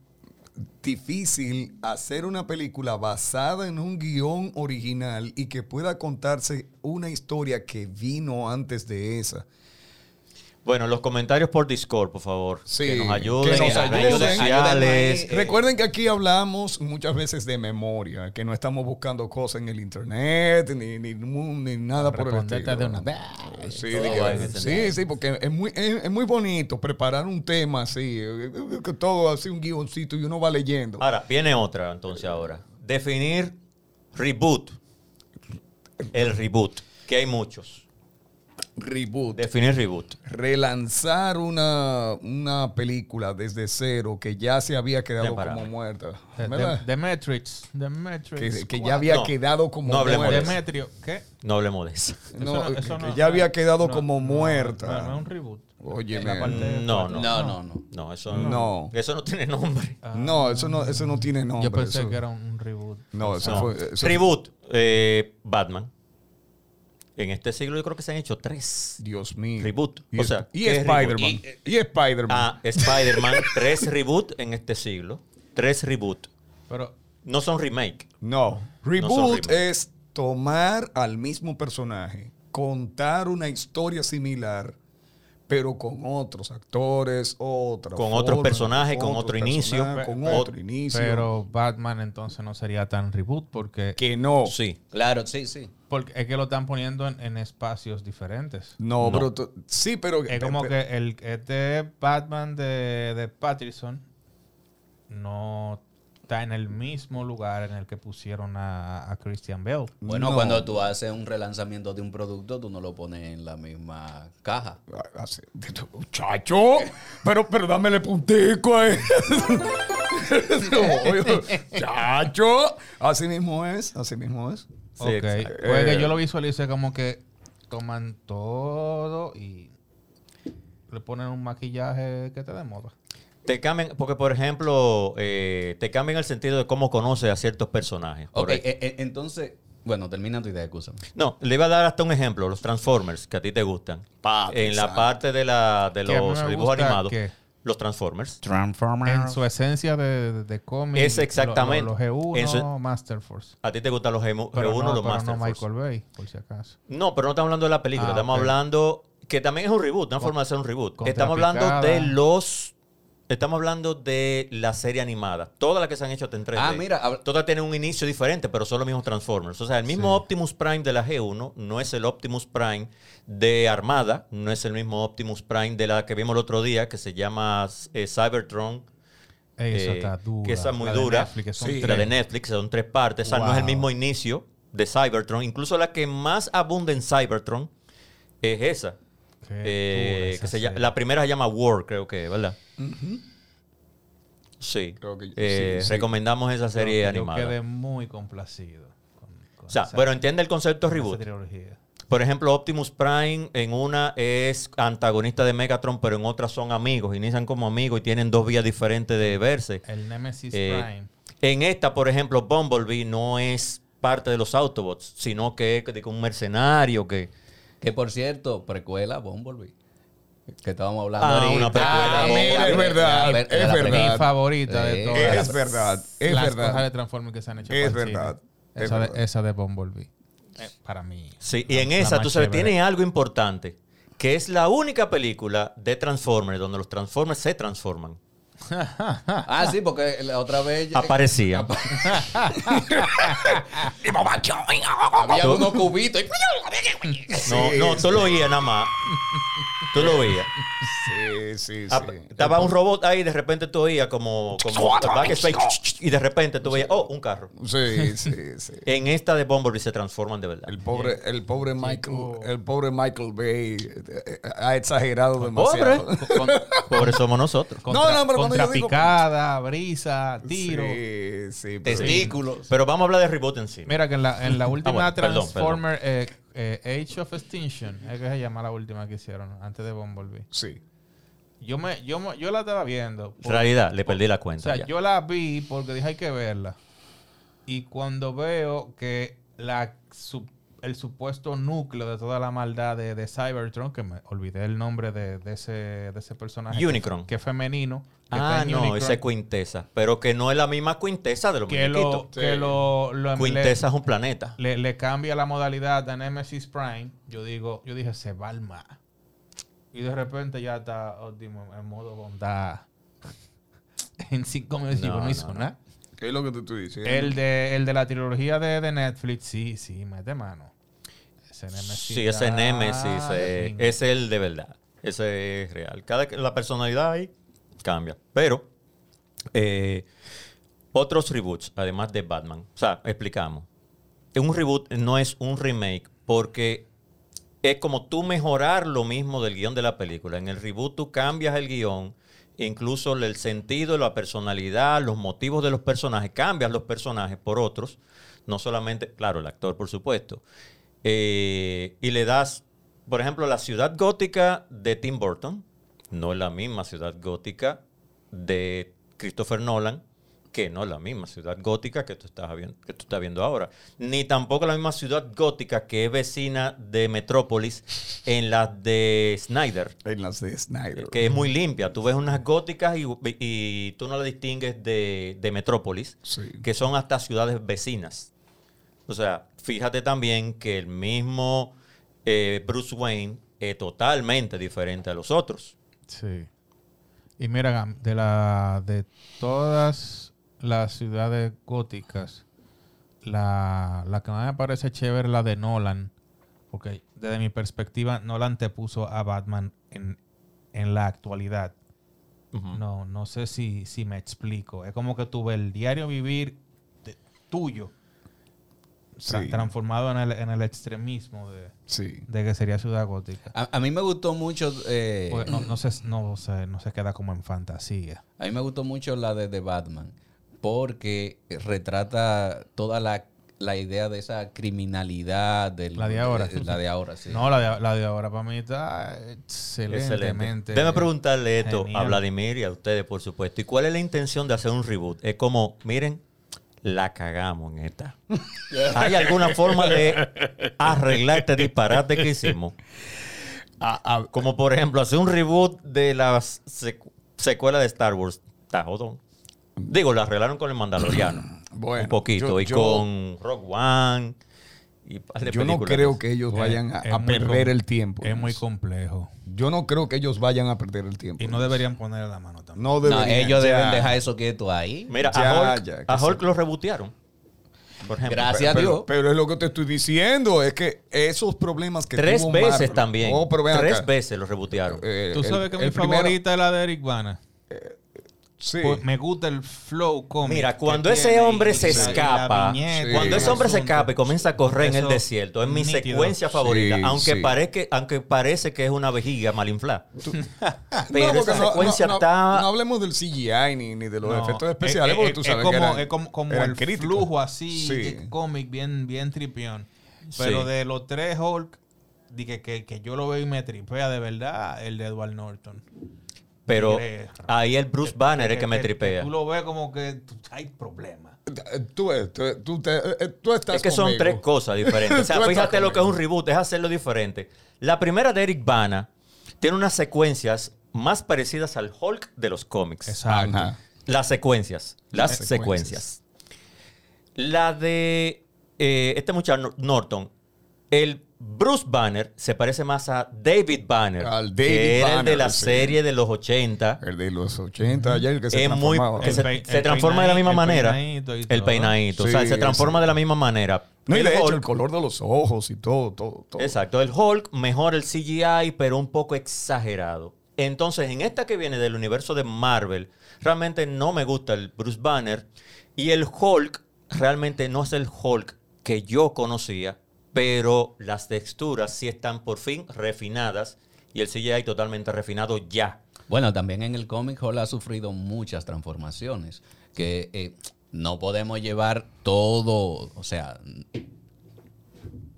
difícil hacer una película basada en un guion original y que pueda contarse una historia que vino antes de esa. Bueno, los comentarios por Discord, por favor. Sí, que nos ayuden que nos en las ayuden, redes sociales. Eh, Recuerden que aquí hablamos muchas veces de memoria, que no estamos buscando cosas en el internet ni, ni, ni nada por el estilo. de una vez. Sí, sí, sí, porque es muy, es, es muy bonito preparar un tema así, que todo así, un guioncito y uno va leyendo. Ahora, viene otra entonces ahora. Definir reboot. El reboot, que hay muchos. Reboot. Definir reboot. Relanzar una, una película desde cero que ya se había quedado como muerta. The, ¿verdad? The- The Matrix. The Matrix. que, que ya había No, quedado como no hablemos de muerta. Demetrio. ¿Qué? No hablemos de eso. No, Eso que- que no- ya había quedado no, como muerta. No, no es un reboot. Oye, No, no. No, no, no. No, eso No. Eso no tiene nombre. No, eso no, eso no tiene nombre. Yo pensé eso- que era un, un reboot. No, eso No. fue. eso- Reboot. eh, Batman. En este siglo yo creo que se han hecho tres. Dios mío. Reboot. Y, O sea, y ¿qué es Spider-Man. reboot? Y, Spider-Man. Ah, Spider-Man. tres reboot en este siglo. Tres reboot. Pero No son remake. No. Reboot remake. es tomar al mismo personaje, contar una historia similar, pero con otros actores, otra Con forma, otros personajes, con otro otro inicio. personaje, con otro inicio. Pero Batman entonces no sería tan reboot porque, que no. Sí. Claro, sí, sí. Porque es que lo están poniendo en, en espacios diferentes. No, No. pero tú- sí, pero Es como que el este Batman de, de Patterson no está en el mismo lugar en el que pusieron a, a Christian Bale. Bueno, No. cuando tú haces un relanzamiento de un producto, tú no lo pones en la misma caja. Muchacho, pero, pero dámele puntico a. Chacho, así mismo es, así mismo es. Sí, ok. exacto. Pues que Eh. yo lo visualicé como que toman todo y le ponen un maquillaje que te de moda. Te cambian, porque por ejemplo, eh, te cambian el sentido de cómo conoces a ciertos personajes. Ok, eh, eh, entonces, bueno, termina tu idea, escúchame. No, le iba a dar hasta un ejemplo, los Transformers, que a ti te gustan. Papi, en la parte de, la, de los dibujos animados, que- los Transformers. En su esencia de, de, de cómic. Es exactamente. Los G1, En su- Master Force. A ti te gustan los G1, Pero G1 no, los pero Master no Force. Michael Bay, por si acaso. No, pero no estamos hablando de la película, Ah, estamos hablando que también es un reboot, una Con- forma de hacer un reboot. Estamos hablando de los estamos hablando de la serie animada. Todas las que se han hecho en 3D. Ah, mira, todas tienen un inicio diferente, pero son los mismos Transformers. O sea, el mismo Sí. Optimus Prime de la G1 no es el Optimus Prime de Armada, no es el mismo Optimus Prime de la que vimos el otro día que se llama eh, Cybertron. Esa eh, está dura. que esa es muy La de dura. Netflix, que son Sí. La tres. de Netflix, son tres partes. O sea, no es el Wow. mismo inicio de Cybertron. Incluso la que más abunda en Cybertron es esa. Eh, que se llama- la primera se llama War, creo que, ¿verdad? Sí. Creo que- Eh, sí, sí. Recomendamos esa Creo serie que animada. Yo quedé muy complacido. Con, con O sea, bueno, entiende el concepto reboot. Por ejemplo, Optimus Prime en una es antagonista de Megatron, pero en otra son amigos. Inician como amigos y tienen dos vías diferentes de verse. El Nemesis Eh, Prime. En esta, por ejemplo, Bumblebee no es parte de los Autobots, sino que es un mercenario que... Que por cierto, precuela Bumblebee. Que estábamos hablando Ah, ahorita. una precuela. Ah, mira, es verdad, la es la verdad. Mi favorita de todas. Es verdad, es las verdad. cosas de Transformers que se han hecho. Es para el cine. verdad, es Esa, verdad. De, esa de Bumblebee. Eh, para mí. Sí, y en la esa, tú sabes, tiene algo importante, que es la única película de Transformers donde los Transformers se transforman. Ah, sí, porque la otra vez. Aparecían. Había unos cubitos. y- No, no, tú lo oías nada más. Tú lo oías. Sí, sí, Ah, sí. Estaba un robot ahí, de repente tú oías como, como y de repente tú veías, oh, un carro. Sí, sí, sí. En esta de Bumblebee se transforman de verdad. El pobre, el pobre Michael, el pobre Michael Bay eh, eh, ha exagerado demasiado. Pobre. Pobres somos nosotros. Contra, No, no, pero cuando contra yo digo- picada, brisa, tiro. Sí, sí. pero- Testículos. Pero vamos a hablar de reboot en sí. Mira que en la, en la última bueno, perdón, Transformer eh, eh, Age of Extinction, es que se llama la última que hicieron antes de Bumblebee. Sí. Yo me, yo me- yo la estaba viendo. En realidad, le perdí la O cuenta. sea, ya. yo la vi porque dije hay que verla. Y cuando veo que la su- el supuesto núcleo de toda la maldad de, de Cybertron, que me olvidé el nombre de, de ese, de ese personaje. Unicron. Que, que es femenino. Ah, no, esa es Quintesa. Pero que no es la misma Quintesa de los que lo, muñequitos. que lo, lo- Quintesa es un planeta. le, le cambia la modalidad a Nemesis Prime. Yo digo, yo dije, se va al mar. Y de repente ya está óptimo en modo bondad. en cinco minutos No, no no, hizo no. nada. ¿Qué es lo que te estoy diciendo? El de, el de la trilogía de, de Netflix, sí, sí, mete mano. Ese Nemesis. Sí, ese Nemesis eh, pinga. es el de verdad. Ese es real. Cada que- la personalidad ahí cambia. Pero eh, otros reboots, además de Batman. O sea, explicamos. Un reboot no es un remake porque es como tú mejorar lo mismo del guion de la película. En el reboot tú cambias el guion, incluso el sentido, la personalidad, los motivos de los personajes, cambias los personajes por otros, no solamente, claro, el actor, por supuesto, Eh, y le das, por ejemplo, la ciudad gótica de Tim Burton, no es la misma ciudad gótica de Christopher Nolan, que no es la misma ciudad gótica que tú estás viendo, que tú estás viendo ahora. Ni tampoco la misma ciudad gótica que es vecina de Metrópolis en la de Snyder, En las de Snyder. que es muy limpia. Tú ves unas góticas y, y tú no la distingues de, de Metrópolis, Sí. que son hasta ciudades vecinas. O sea, fíjate también que el mismo eh, Bruce Wayne es totalmente diferente a los otros. Sí. Y mira, de la de todas las ciudades góticas, la, la que más me parece chévere es la de Nolan. Porque desde mi perspectiva, Nolan te puso a Batman en, en la actualidad. No, no sé si, si me explico. Es como que tuve el diario vivir de- tuyo tra- Sí. transformado en el, en el extremismo de, Sí. de que sería Ciudad Gótica. A, a mí me gustó mucho. eh, no, no se, no, se, no se queda como en fantasía. A mí me gustó mucho la de The Batman porque retrata toda la, la idea de esa criminalidad del, La de ahora. de- la de ahora, sí. No, la de, la de ahora para mí está excelentemente. Excelente. Déjame preguntarle esto a. Vladimir y a ustedes, por supuesto. ¿Y cuál es la intención de hacer un reboot? Es como, miren, la cagamos en esta. ¿Hay alguna forma de arreglar este disparate que hicimos? Como por ejemplo, hacer un reboot de la secu- secuela de Star Wars. Está jodón. Digo, la arreglaron con el Mandaloriano. Bueno, un poquito. yo- y yo- con Rogue One. Y Yo no creo que ellos vayan a, perder el tiempo. Es muy complejo. Yo no creo que ellos vayan a perder el tiempo. Y no deberían ponerle la mano también. No No, deberían. ellos ya. deben dejar eso quieto ahí. Mira, Ya, a Hulk, ya, a Hulk lo rebotearon. Por ejemplo. Gracias. a pero, Dios. pero es lo que te estoy diciendo, es que esos problemas que Tres tuvo veces Marvel- también. Oh, Tres acá. veces lo rebotearon. Eh, Tú el- sabes que mi favorita es la de Eric Bana. Sí. Pues me gusta el flow cómico. Mira, cuando ese tiene hombre se escapa, viñeta, Sí. cuando ese hombre se escapa y comienza a correr en el desierto, es mi nítido. secuencia favorita, Sí, aunque, sí. parezca, aunque parece que es una vejiga mal inflada. Pero No, esa no- secuencia no- no- está... No hablemos del CGI ni, ni de los No, efectos es- especiales, es- porque tú es sabes como, que eran- es como, como eran el críticos. flujo así, cómic bien, bien tripión. Pero Sí. de los tres Hulk, di que, que, que yo lo veo y me tripea de verdad, el de Edward Norton. Pero ahí el Bruce Banner es que me tripea. Tú lo ves como que hay problemas. Tú, ves, tú, tú te- eh, tú estás Es que son tres cosas diferentes. O sea, fíjate lo que es un reboot, es hacerlo diferente. La primera de Eric Bana tiene unas secuencias más parecidas al Hulk de los cómics. Exacto. Ajá. Las secuencias. Las, Las secuencias. La de eh, este muchacho Norton. El Bruce Banner se parece más a David Banner. Al que David era el de la sí. serie de los 80. El de los 80, ayer que se es muy transformaba. que se, El pe- se el transforma de la misma el manera peinadito y el peinadito o sea Sí, se transforma de la misma manera No, y El de hecho, Hulk- el color de los ojos y todo, todo, todo. Exacto, el Hulk mejor el CGI, pero un poco exagerado. Entonces, en esta que viene del universo de Marvel, realmente no me gusta el Bruce Banner. Y el Hulk realmente no es el Hulk que yo conocía, pero las texturas sí están por fin refinadas y el CGI totalmente refinado ya. Bueno, también en el cómic Hall ha sufrido muchas transformaciones. Que eh, no podemos llevar todo, o sea,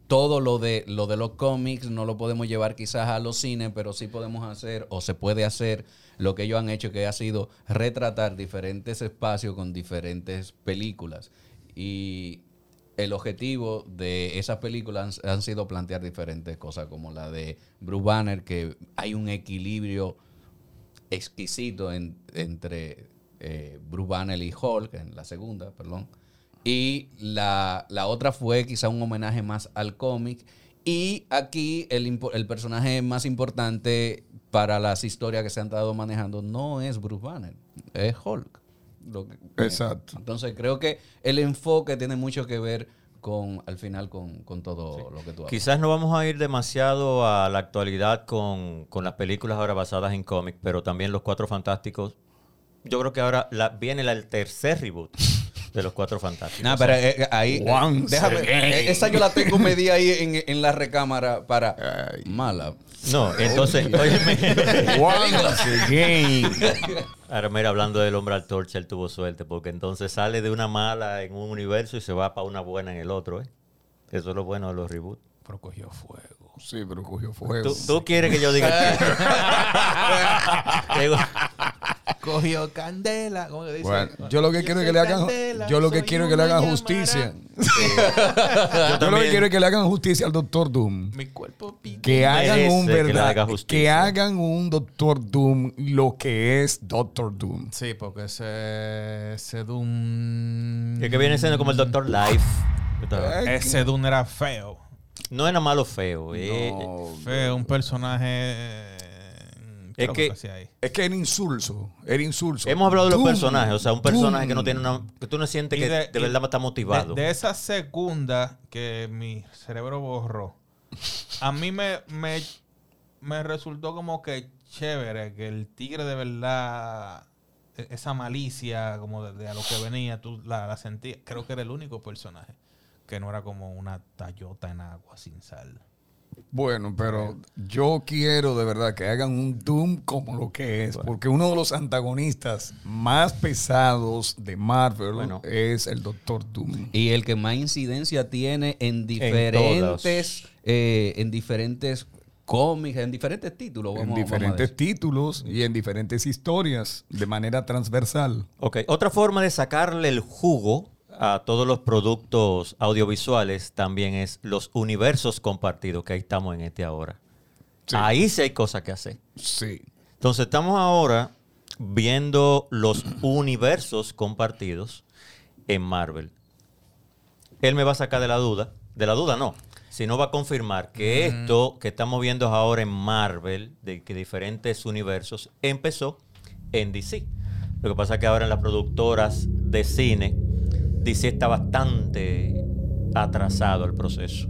todo lo de, lo de los cómics no lo podemos llevar quizás a los cines, pero sí podemos hacer o se puede hacer lo que ellos han hecho, que ha sido retratar diferentes espacios con diferentes películas. Y el objetivo de esas películas han, sido plantear diferentes cosas, como la de Bruce Banner, que hay un equilibrio exquisito en- entre eh, Bruce Banner y Hulk, en la segunda, perdón. Y la, la otra fue quizá un homenaje más al cómic. Y aquí el, el personaje más importante para las historias que se han estado manejando no es Bruce Banner, es Hulk. Lo que- Exacto. Entonces creo que el enfoque tiene mucho que ver con, al final, con, con todo lo que tú hablas. Quizás no vamos a ir demasiado a la actualidad con, con las películas ahora basadas en cómics, pero también Los Cuatro Fantásticos. Yo creo que ahora la- viene la- el tercer reboot de Los Cuatro Fantásticos. No, pero eh, eh, ahí. Once déjame. again. eh, esa yo la tengo medida ahí en, en la recámara para. Ay. Mala. No, entonces, óyeme. Once again. Ahora, mira, hablando del hombre antorcha, él tuvo suerte, porque entonces sale de una mala en un universo y se va para una buena en el otro, ¿eh? Eso es lo bueno de los reboots. Pero cogió fuego. Sí, pero cogió fuego. ¿Tú, tú quieres que yo diga que- Cogió candela. ¿Cómo que dice? Bueno, yo lo que quiero es que le hagan, candela, yo lo que quiero es que le hagan justicia. yo Yo lo que quiero es que le hagan justicia al Doctor Doom. Mi cuerpo pide. Que hagan merece un que verdad, haga que, hagan un Doctor Doom lo que es Doctor Doom. Sí, porque ese, ese Doom. que, que viene siendo como el Doctor Life. Ese Doom era feo. No era malo o feo. eh, No, Feo, un personaje. eh, ¿qué Es que- es que era insulso, era insulso. Hemos hablado de los personajes, o sea, un personaje que no tiene una. que tú no sientes que de, verdad está motivado. De, de esa segunda que mi cerebro borró, a mí me, me, me resultó como que chévere, que el tigre de verdad, e- esa malicia como de, de a lo que venía, tú la, la sentías. Creo que era el único personaje que no era como una tallota en agua sin sal. Bueno, pero yo quiero de verdad que hagan un Doom como lo que es, porque uno de los antagonistas más pesados de Marvel Bueno. es el Doctor Doom. Y el que más incidencia tiene en diferentes, eh, en diferentes cómics, en diferentes títulos. En Vamos, a diferentes títulos y en diferentes historias de manera transversal. Ok, otra forma de sacarle el jugo a todos los productos audiovisuales también es los universos compartidos, que ahí estamos en este ahora. Sí. Ahí sí hay cosas que hacer. Sí. Entonces estamos ahora viendo los universos compartidos en Marvel. Él me va a sacar de la duda, de la duda no, sino va a confirmar que esto que estamos viendo ahora en Marvel, de que diferentes universos, empezó en DC. Lo que pasa es que ahora en las productoras de cine, DC está bastante atrasado el proceso.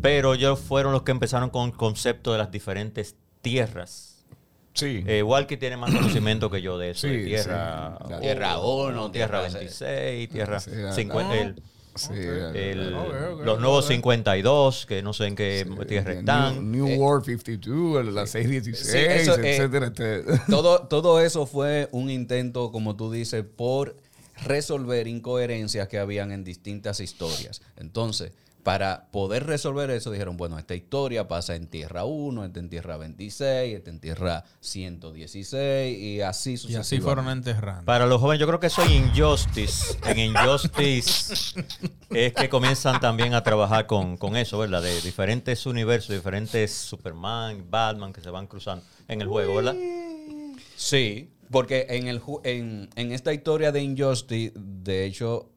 Pero ellos fueron los que empezaron con el concepto de las diferentes tierras. Sí. Eh, Walkie tiene más conocimiento que yo de eso. Sí, de tierra, sí. Tierra uno, tierra tierra 26, tierra Sí, la- 50, el- Sí, el- los nuevos ok. 52, que no sé en qué tierra New, están. New Eh, War 52, el- la 616, Sí, eso, eh, etcétera. todo, todo eso fue un intento, como tú dices, por resolver incoherencias que habían en distintas historias. Entonces, para poder resolver eso, dijeron, bueno, esta historia pasa en Tierra 1, esta en Tierra 26, esta en Tierra 116 y así Y sucesivamente. así fueron enterrando. Para los jóvenes, yo creo que eso en Injustice. En Injustice es que comienzan también a trabajar con, con eso, ¿verdad? De diferentes universos, diferentes Superman, Batman que se van cruzando en el juego, ¿verdad? Sí, porque en, el, ju- en, en esta historia de Injustice, de hecho,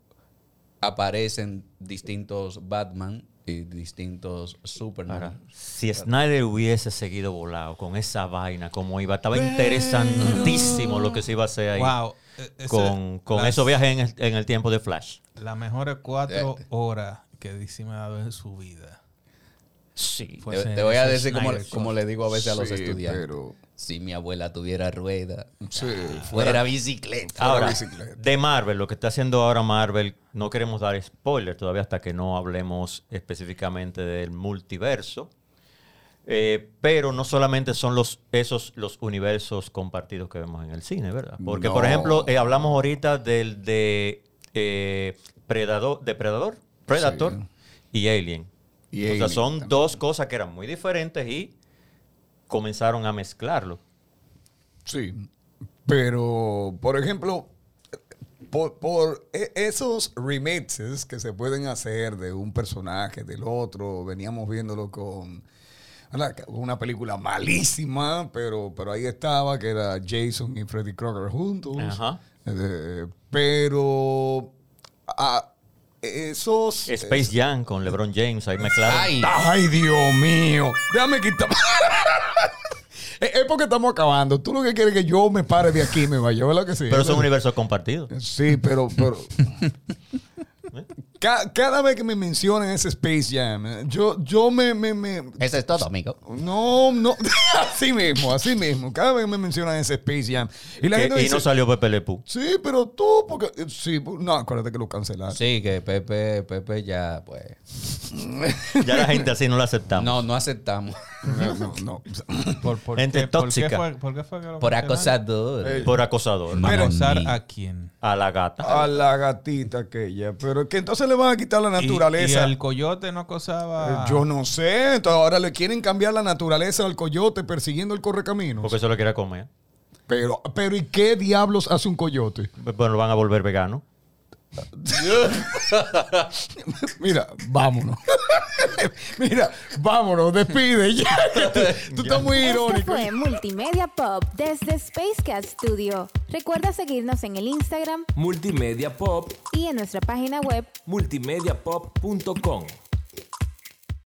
aparecen distintos Batman y distintos Superman. Ahora, si Snyder hubiese seguido volado con esa vaina como iba, estaba interesantísimo lo que se iba a hacer ahí. Wow. e- ese- Con, con las- esos viajes en el, en el tiempo de Flash. Las mejores cuatro Eh. horas que DC me ha dado en su vida. Sí. Fue Te, te voy a decir como, como le digo a veces a los Sí, estudiantes. pero- Si mi abuela tuviera rueda, Sí, fuera bicicleta. Ahora, bicicleta. de Marvel, lo que está haciendo ahora Marvel, no queremos dar spoiler todavía hasta que no hablemos específicamente del multiverso. Eh, pero no solamente son los, esos los universos compartidos que vemos en el cine, ¿verdad? Porque, por ejemplo, eh, hablamos ahorita del de eh, Predador, Depredador, Predator y Alien. Y o sea, son también. dos cosas que eran muy diferentes y comenzaron a mezclarlo. Sí, pero por ejemplo, por, por e- esos remixes que se pueden hacer de un personaje, del otro, veníamos viéndolo con una película malísima, pero, pero ahí estaba, que era Jason y Freddy Krueger juntos. Ajá. Eh, pero ah, esos... Space Jam con LeBron James, ahí mezclaron. Ay, Ay, Dios mío. Déjame quitar. es porque estamos acabando. Tú lo que quieres es que yo me pare de aquí me vaya, ¿verdad que sí? Pero son universos compartidos. Sí, pero... pero Ca- cada vez que me mencionan ese Space Jam, yo, yo me, me, me- eso es todo, amigo. No, no. así mismo, así mismo. Cada vez que me mencionan ese Space Jam. Y la Que- gente y dice... no salió Pepe Le Pew. Sí, pero tú, porque... Sí, no, acuérdate que lo cancelaron. Sí, que Pepe, Pepe ya, pues. Ya la gente así no la aceptamos. No, no aceptamos. No, no, no. ¿Por, por Gente qué, por qué tóxica. fue, por qué fue que lo Por cancelaron? acosador. Eh, Por acosador. Pero- ¿Acosar a quién? A la gata. A la gatita aquella. Pero que entonces le van a quitar la naturaleza. Y, el coyote no acosaba. Eh, Yo no sé. Entonces ahora le quieren cambiar la naturaleza al coyote persiguiendo el correcaminos. Porque se lo quiere comer. Pero, pero ¿y qué diablos hace un coyote? Bueno, lo van a volver vegano. Mira, vámonos. Mira, vámonos, despide ya. Tú, tú estás muy Esto irónico. fue Multimedia Pop desde Spacecat Studio. Recuerda seguirnos en el Instagram Multimedia Pop, y en nuestra página web multimediapop.com.